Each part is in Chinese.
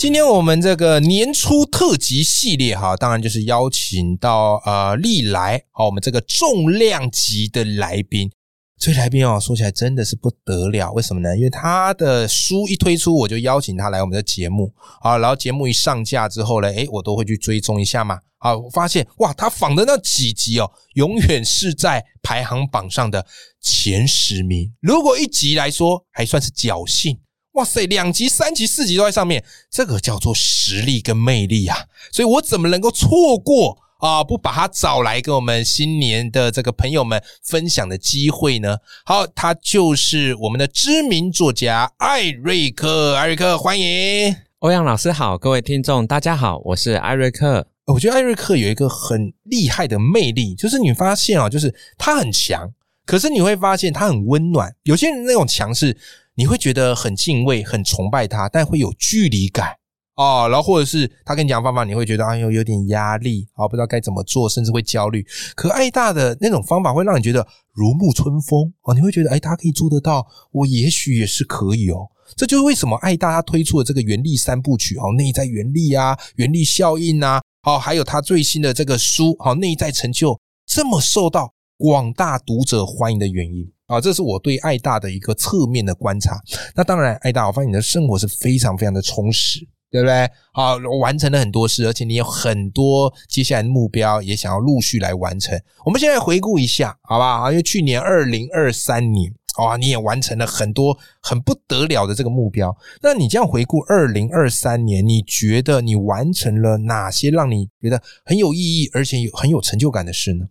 今天我们这个年初特辑系列哈，当然就是邀请到呃历来好我们这个重量级的来宾。这来宾哦，说起来真的是不得了，为什么呢？因为他的书一推出，我就邀请他来我们的节目啊，然后节目一上架之后呢，诶，我都会去追踪一下嘛。啊，我发现哇，他访的那几集哦，永远是在排行榜上的前十名。如果一集来说，还算是侥幸。哇塞，两级、三级、四级都在上面，这个叫做实力跟魅力啊！所以我怎么能够错过啊？不把他找来跟我们新年的这个朋友们分享的机会呢？好，他就是我们的知名作家艾瑞克，艾瑞克，欢迎欧阳老师好，各位听众大家好，我是艾瑞克。我觉得艾瑞克有一个很厉害的魅力，就是你发现啊，就是他很强，可是你会发现他很温暖。有些人那种强势。你会觉得很敬畏、很崇拜他，但会有距离感哦。然后或者是他跟你讲方法，你会觉得哎呦有点压力啊，不知道该怎么做，甚至会焦虑。可爱大的那种方法会让你觉得如沐春风哦，你会觉得哎，他可以做得到，我也许也是可以哦。这就是为什么爱大他推出的这个原力三部曲哦，内在原力啊，原力效应啊，好，还有他最新的这个书好，内在成就这么受到广大读者欢迎的原因。啊，这是我对爱大的一个侧面的观察。那当然，爱大，我发现你的生活是非常非常的充实，对不对？好，完成了很多事，而且你有很多接下来的目标，也想要陆续来完成。我们现在回顾一下，好吧？啊，因为去年二零二三年，哇，你也完成了很多很不得了的这个目标。那你这样回顾二零二三年，你觉得你完成了哪些让你觉得很有意义，而且有很有成就感的事呢？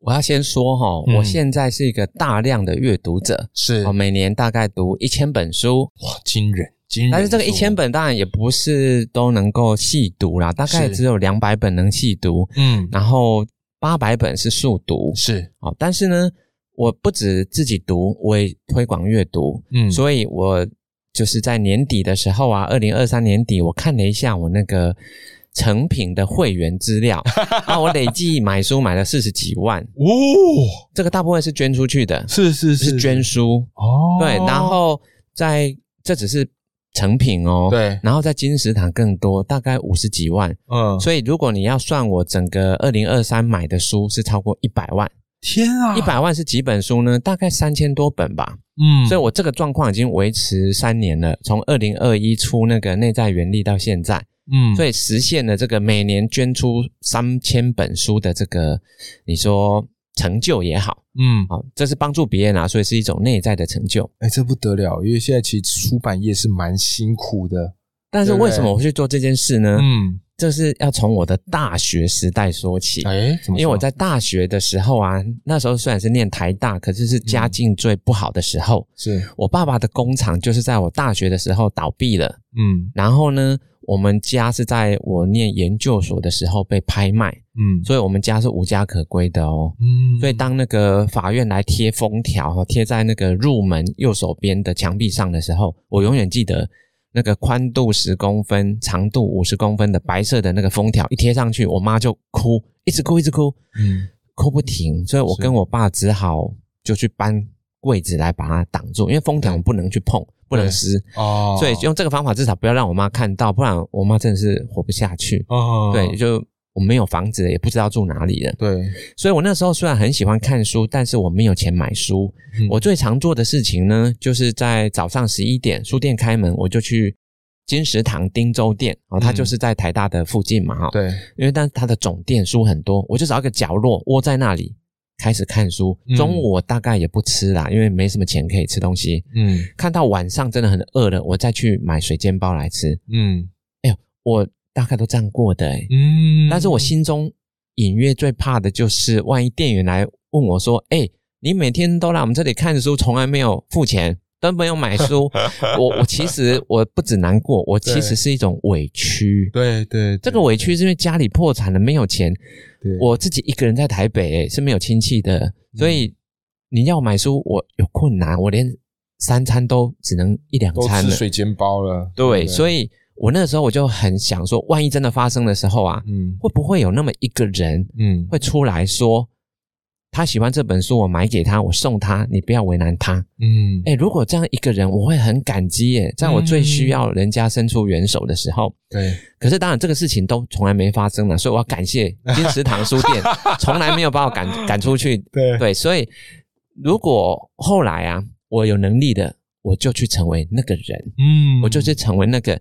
我要先说哈，我现在是一个大量的阅读者，是。我每年大概读一千本书，哇，惊人惊人！但是这个一千本当然也不是都能够细读啦，大概只有两百本能细读，嗯，然后八百本是速读，是。哦。但是呢，我不止自己读，我也推广阅读，嗯，所以我就是在年底的时候啊，二零二三年底，我看了一下我那个。成品的会员资料。啊，我累计买书买了四十几万。哦，这个大部分是捐出去的，是是是捐书。哦，对，然后在这只是成品哦，对，然后在金石堂更多，大概五十几万，嗯，所以如果你要算我整个二零二三买的书是超过一百万，天啊，一百万是几本书呢？大概三千多本吧，嗯，所以我这个状况已经维持三年了，从二零二一出那个内在原力到现在。嗯，所以实现了这个每年捐出三千本书的这个，你说成就也好，嗯，好，这是帮助别人啊，所以是一种内在的成就。哎，这不得了，因为现在其实出版业是蛮辛苦的。但是为什么我去做这件事呢？嗯，这是要从我的大学时代说起。哎，因为我在大学的时候啊，那时候虽然是念台大，可是是家境最不好的时候。是我爸爸的工厂就是在我大学的时候倒闭了。嗯，然后呢？我们家是在我念研究所的时候被拍卖，嗯，所以我们家是无家可归的哦，嗯，所以当那个法院来贴封条，贴在那个入门右手边的墙壁上的时候，我永远记得那个宽度十公分、长度五十公分的白色的那个封条一贴上去，我妈就哭，一直哭，一直哭，嗯，哭不停，所以我跟我爸只好就去搬柜子来把它挡住，因为封条不能去碰。不能撕哦，所以用这个方法至少不要让我妈看到，不然我妈真的是活不下去。哦，对，就我没有房子，也不知道住哪里了。对，所以我那时候虽然很喜欢看书，但是我没有钱买书。我最常做的事情呢，就是在早上十一点书店开门，我就去金石堂汀州店哦，它就是在台大的附近嘛，哈。对，因为但它的总店书很多，我就找一个角落窝在那里。开始看书，中午我大概也不吃啦，因为没什么钱可以吃东西。嗯，看到晚上真的很饿了，我再去买水煎包来吃。嗯，哎呦，我大概都这样过的哎。嗯，但是我心中隐约最怕的就是，万一店员来问我说：“哎，你每天都来我们这里看书，从来没有付钱，都没有买书。我我其实我不止难过，我其实是一种委屈。对对，这个委屈是因为家里破产了，没有钱。我自己一个人在台北，是没有亲戚的，所以你要买书，我有困难，我连三餐都只能一两餐了，水煎包了。对，所以我那个时候我就很想说，万一真的发生的时候啊，嗯，会不会有那么一个人，嗯，会出来说？他喜欢这本书，我买给他，我送他，你不要为难他。嗯，哎，如果这样一个人，我会很感激耶，在我最需要人家伸出援手的时候。对，可是当然这个事情都从来没发生了，所以我要感谢金石堂书店，从来没有把我赶赶出去。对对，所以如果后来啊，我有能力的，我就去成为那个人。嗯，我就去成为那个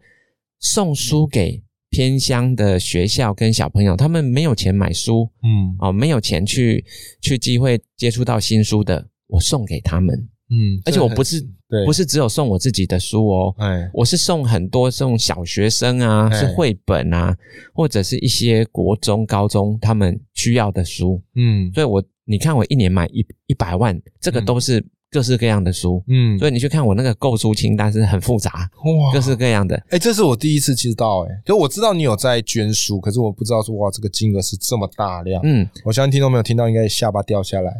送书给。偏乡的学校跟小朋友，他们没有钱买书，嗯，哦，没有钱去去机会接触到新书的，我送给他们，嗯，而且我不是不是只有送我自己的书哦，哎，我是送很多送小学生啊，是绘本啊，或者是一些国中、高中他们需要的书，嗯，所以我你看我一年买一一百万，这个都是。各式各样的书，嗯，所以你去看我那个购书清单是很复杂，哇，各式各样的。哎，这是我第一次知道，哎，就我知道你有在捐书，可是我不知道说哇，这个金额是这么大量，嗯，我相信听众没有听到应该下巴掉下来。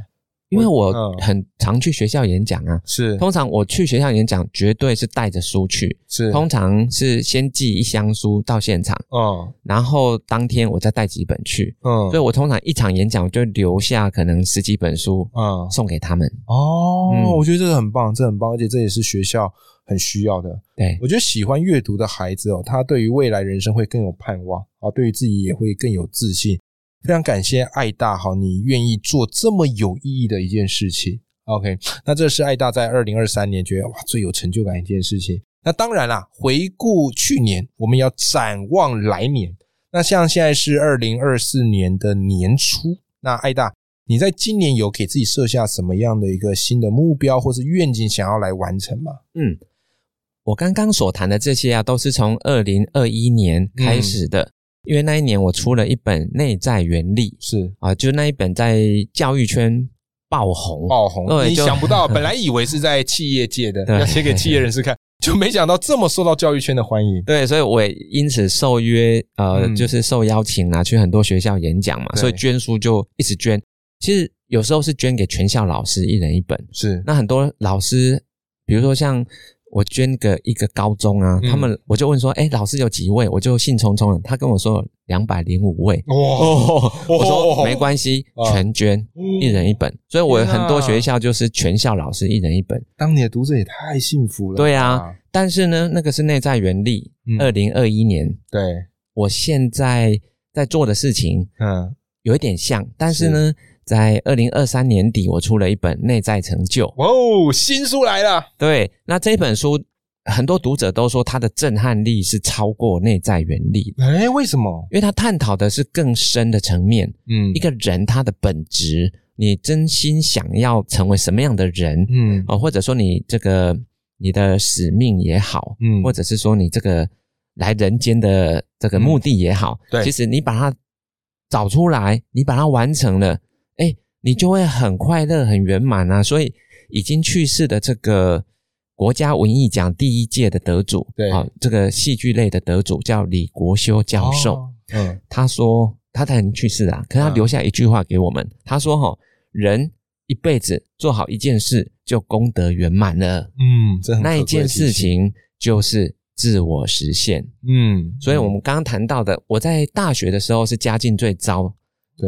因为我很常去学校演讲啊，是通常我去学校演讲绝对是带着书去，是通常是先寄一箱书到现场，嗯，然后当天我再带几本去，嗯，所以我通常一场演讲就留下可能十几本书，嗯，送给他们。哦，我觉得这个很棒，这很棒，而且这也是学校很需要的。对我觉得喜欢阅读的孩子哦，他对于未来人生会更有盼望啊，对于自己也会更有自信。非常感谢爱大好，你愿意做这么有意义的一件事情。OK，那这是爱大在二零二三年觉得哇最有成就感一件事情。那当然啦，回顾去年，我们要展望来年。那像现在是二零二四年的年初，那爱大，你在今年有给自己设下什么样的一个新的目标或是愿景，想要来完成吗？嗯，我刚刚所谈的这些啊，都是从二零二一年开始的。因为那一年我出了一本《内在原理》，是啊，就那一本在教育圈爆红，爆红。你想不到，本来以为是在企业界的，要写给企业人士看，就没想到这么受到教育圈的欢迎。对，所以我也因此受约，呃，就是受邀请啊，去很多学校演讲嘛，所以捐书就一直捐。其实有时候是捐给全校老师一人一本，是那很多老师，比如说像。我捐个一个高中啊，他们我就问说，哎，老师有几位？我就兴冲冲的，他跟我说两百零五位。哇！我说没关系，全捐，一人一本。所以我很多学校就是全校老师一人一本。当你的读者也太幸福了。对啊，但是呢，那个是内在原力。二零二一年，对我现在在做的事情，嗯，有一点像，但是呢。在二零二三年底，我出了一本《内在成就》哦，新书来了。对，那这本书很多读者都说它的震撼力是超过内在原力。哎，为什么？因为它探讨的是更深的层面。嗯，一个人他的本质，你真心想要成为什么样的人？嗯，哦，或者说你这个你的使命也好，嗯，或者是说你这个来人间的这个目的也好，对，其实你把它找出来，你把它完成了。哎，你就会很快乐、很圆满啊！所以已经去世的这个国家文艺奖第一届的得主，对啊，这个戏剧类的得主叫李国修教授。嗯，他说他他已经去世啊，可他留下一句话给我们，他说：“哈，人一辈子做好一件事，就功德圆满了。嗯，那一件事情就是自我实现。嗯，所以我们刚刚谈到的，我在大学的时候是家境最糟，对。”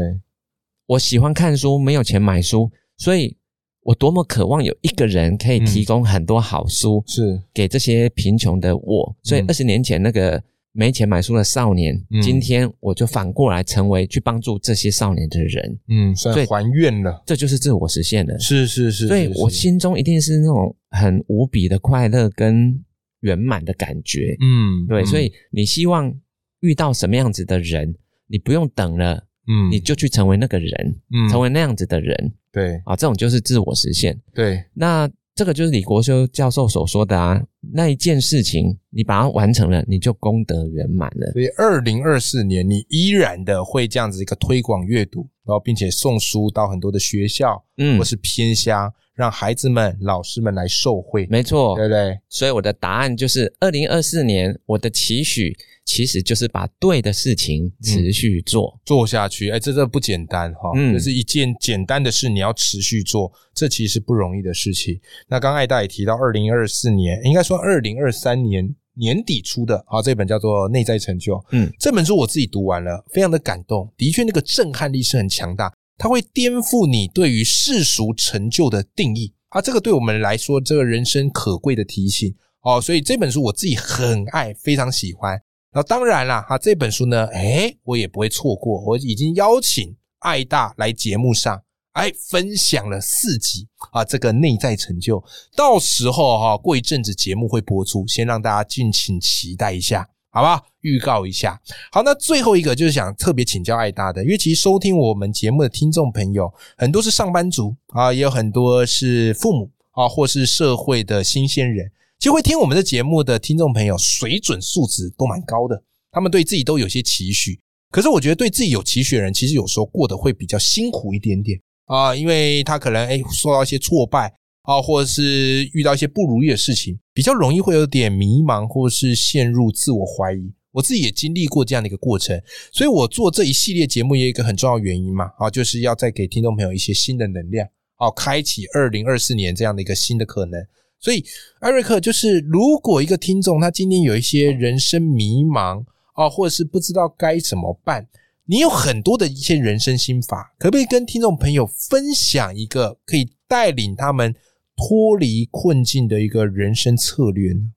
我喜欢看书，没有钱买书，所以我多么渴望有一个人可以提供很多好书，是给这些贫穷的我。所以二十年前那个没钱买书的少年，今天我就反过来成为去帮助这些少年的人。嗯，所以还愿了，这就是自我实现了。是是是，所以我心中一定是那种很无比的快乐跟圆满的感觉。嗯，对，所以你希望遇到什么样子的人，你不用等了。嗯，你就去成为那个人，嗯，成为那样子的人，对啊，这种就是自我实现。对，那这个就是李国修教授所说的啊，那一件事情你把它完成了，你就功德圆满了。所以，二零二四年你依然的会这样子一个推广阅读，然后并且送书到很多的学校，嗯，或是偏乡。让孩子们、老师们来受惠。没错，对不对？所以我的答案就是，二零二四年我的期许其实就是把对的事情持续做做下去。哎，这这不简单哈，这是一件简单的事，你要持续做，这其实不容易的事情。那刚艾大也提到，二零二四年应该说二零二三年。年底出的啊，这本叫做《内在成就》。嗯，这本书我自己读完了，非常的感动。的确，那个震撼力是很强大，它会颠覆你对于世俗成就的定义啊。这个对我们来说，这个人生可贵的提醒哦。所以这本书我自己很爱，非常喜欢。那当然啦，哈，这本书呢，哎，我也不会错过。我已经邀请爱大来节目上。哎，分享了四集啊，这个内在成就，到时候哈，过一阵子节目会播出，先让大家敬请期待一下，好吧？预告一下。好，那最后一个就是想特别请教爱大的，因为其实收听我们节目的听众朋友很多是上班族啊，也有很多是父母啊，或是社会的新鲜人，其实会听我们的节目的听众朋友水准素质都蛮高的，他们对自己都有些期许，可是我觉得对自己有期许的人，其实有时候过得会比较辛苦一点点。啊，因为他可能哎受到一些挫败啊，或者是遇到一些不如意的事情，比较容易会有点迷茫，或是陷入自我怀疑。我自己也经历过这样的一个过程，所以我做这一系列节目也有一个很重要原因嘛，啊，就是要再给听众朋友一些新的能量，哦，开启二零二四年这样的一个新的可能。所以艾瑞克，就是如果一个听众他今天有一些人生迷茫啊，或者是不知道该怎么办。你有很多的一些人生心法，可不可以跟听众朋友分享一个可以带领他们脱离困境的一个人生策略呢？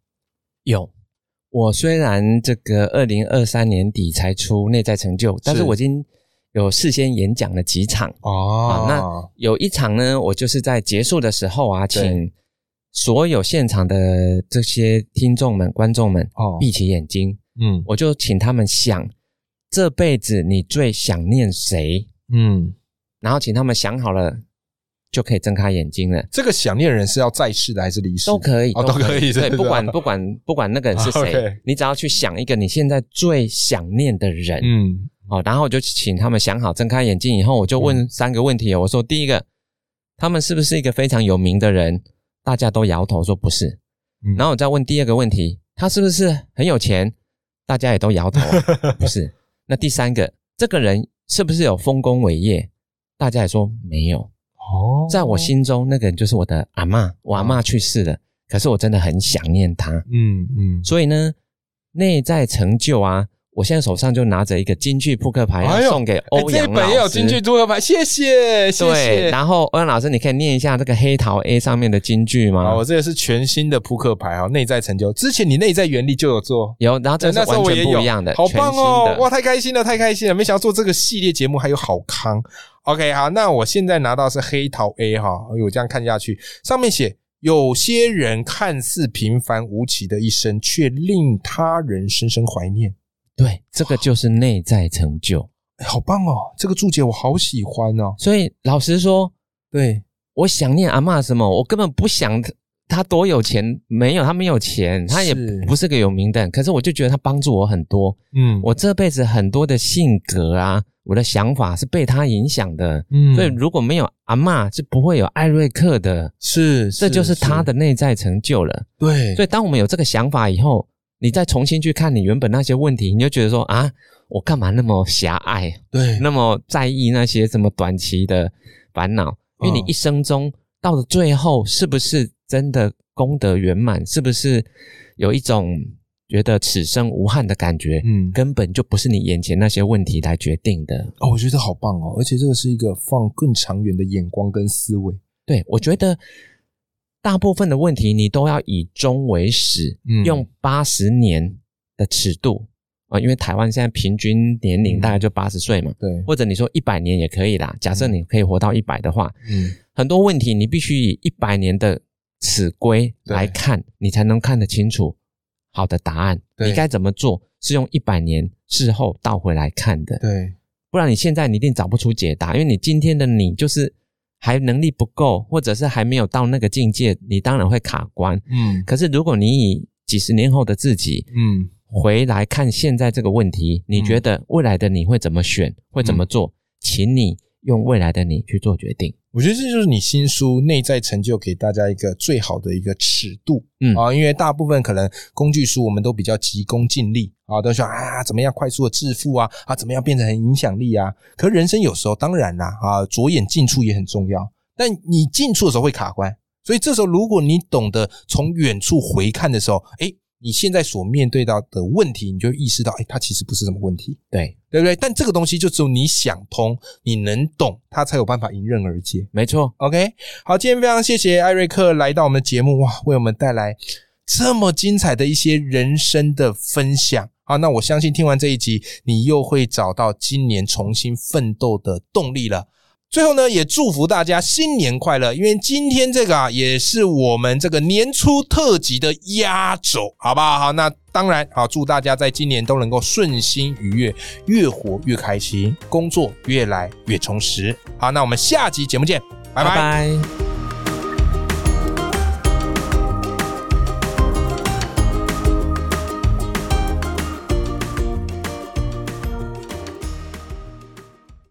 有，我虽然这个二零二三年底才出内在成就，但是我已经有事先演讲了几场哦。那有一场呢，我就是在结束的时候啊，请所有现场的这些听众们、观众们哦，闭起眼睛，嗯，我就请他们想。这辈子你最想念谁？嗯，然后请他们想好了，就可以睁开眼睛了。这个想念人是要在世的还是离世？都可以，哦都可以。对，不管不管不管那个人是谁，你只要去想一个你现在最想念的人。嗯，哦，然后我就请他们想好，睁开眼睛以后，我就问三个问题。我说，第一个，他们是不是一个非常有名的人？大家都摇头说不是。然后我再问第二个问题，他是不是很有钱？大家也都摇头，不是。那第三个，这个人是不是有丰功伟业？大家也说没有。哦，在我心中，那个人就是我的阿妈。我阿妈去世了，可是我真的很想念他。嗯嗯。所以呢，内在成就啊。我现在手上就拿着一个京剧扑克牌，要送给欧阳老师。这本也有京剧扑克牌，谢谢，谢谢。然后欧阳老师，你可以念一下这个黑桃 A 上面的京剧吗？我这个是全新的扑克牌哈，内在成就。之前你内在原理就有做，有，然后这是完全不一样的，好棒哦！哇，太开心了，太开心了！没想到做这个系列节目还有好康。OK，好，那我现在拿到是黑桃 A 哈，我这样看下去，上面写有些人看似平凡无奇的一生，却令他人深深怀念。对，这个就是内在成就，好棒哦！这个注解我好喜欢哦。所以老实说，对我想念阿妈什么，我根本不想他多有钱，没有他没有钱，他也不是个有名的人。可是我就觉得他帮助我很多。嗯，我这辈子很多的性格啊，我的想法是被他影响的。嗯，所以如果没有阿妈，是不会有艾瑞克的。是，这就是他的内在成就了。对，所以当我们有这个想法以后。你再重新去看你原本那些问题，你就觉得说啊，我干嘛那么狭隘？对，那么在意那些什么短期的烦恼？因为你一生中到了最后，是不是真的功德圆满？是不是有一种觉得此生无憾的感觉？嗯，根本就不是你眼前那些问题来决定的。哦，我觉得好棒哦，而且这个是一个放更长远的眼光跟思维。对，我觉得。大部分的问题你都要以终为始，用八十年的尺度啊，因为台湾现在平均年龄大概就八十岁嘛，对，或者你说一百年也可以啦。假设你可以活到一百的话，嗯，很多问题你必须以一百年的尺规来看，你才能看得清楚好的答案。你该怎么做是用一百年事后倒回来看的，对，不然你现在你一定找不出解答，因为你今天的你就是。还能力不够，或者是还没有到那个境界，你当然会卡关。嗯，可是如果你以几十年后的自己，嗯，回来看现在这个问题，你觉得未来的你会怎么选，会怎么做？请你用未来的你去做决定。我觉得这就是你新书内在成就给大家一个最好的一个尺度，嗯啊，因为大部分可能工具书我们都比较急功近利啊，都说啊怎么样快速的致富啊啊怎么样变成很影响力啊，可人生有时候当然啦啊，着眼近处也很重要，但你近处的时候会卡关，所以这时候如果你懂得从远处回看的时候，哎。你现在所面对到的问题，你就意识到，哎，它其实不是什么问题，对对不对？但这个东西就只有你想通，你能懂，它才有办法迎刃而解。没错，OK，好，今天非常谢谢艾瑞克来到我们的节目，哇，为我们带来这么精彩的一些人生的分享。好，那我相信听完这一集，你又会找到今年重新奋斗的动力了。最后呢，也祝福大家新年快乐！因为今天这个啊，也是我们这个年初特辑的压轴，好不好？好，那当然好，祝大家在今年都能够顺心愉悦，越活越开心，工作越来越充实。好，那我们下集节目见，拜拜。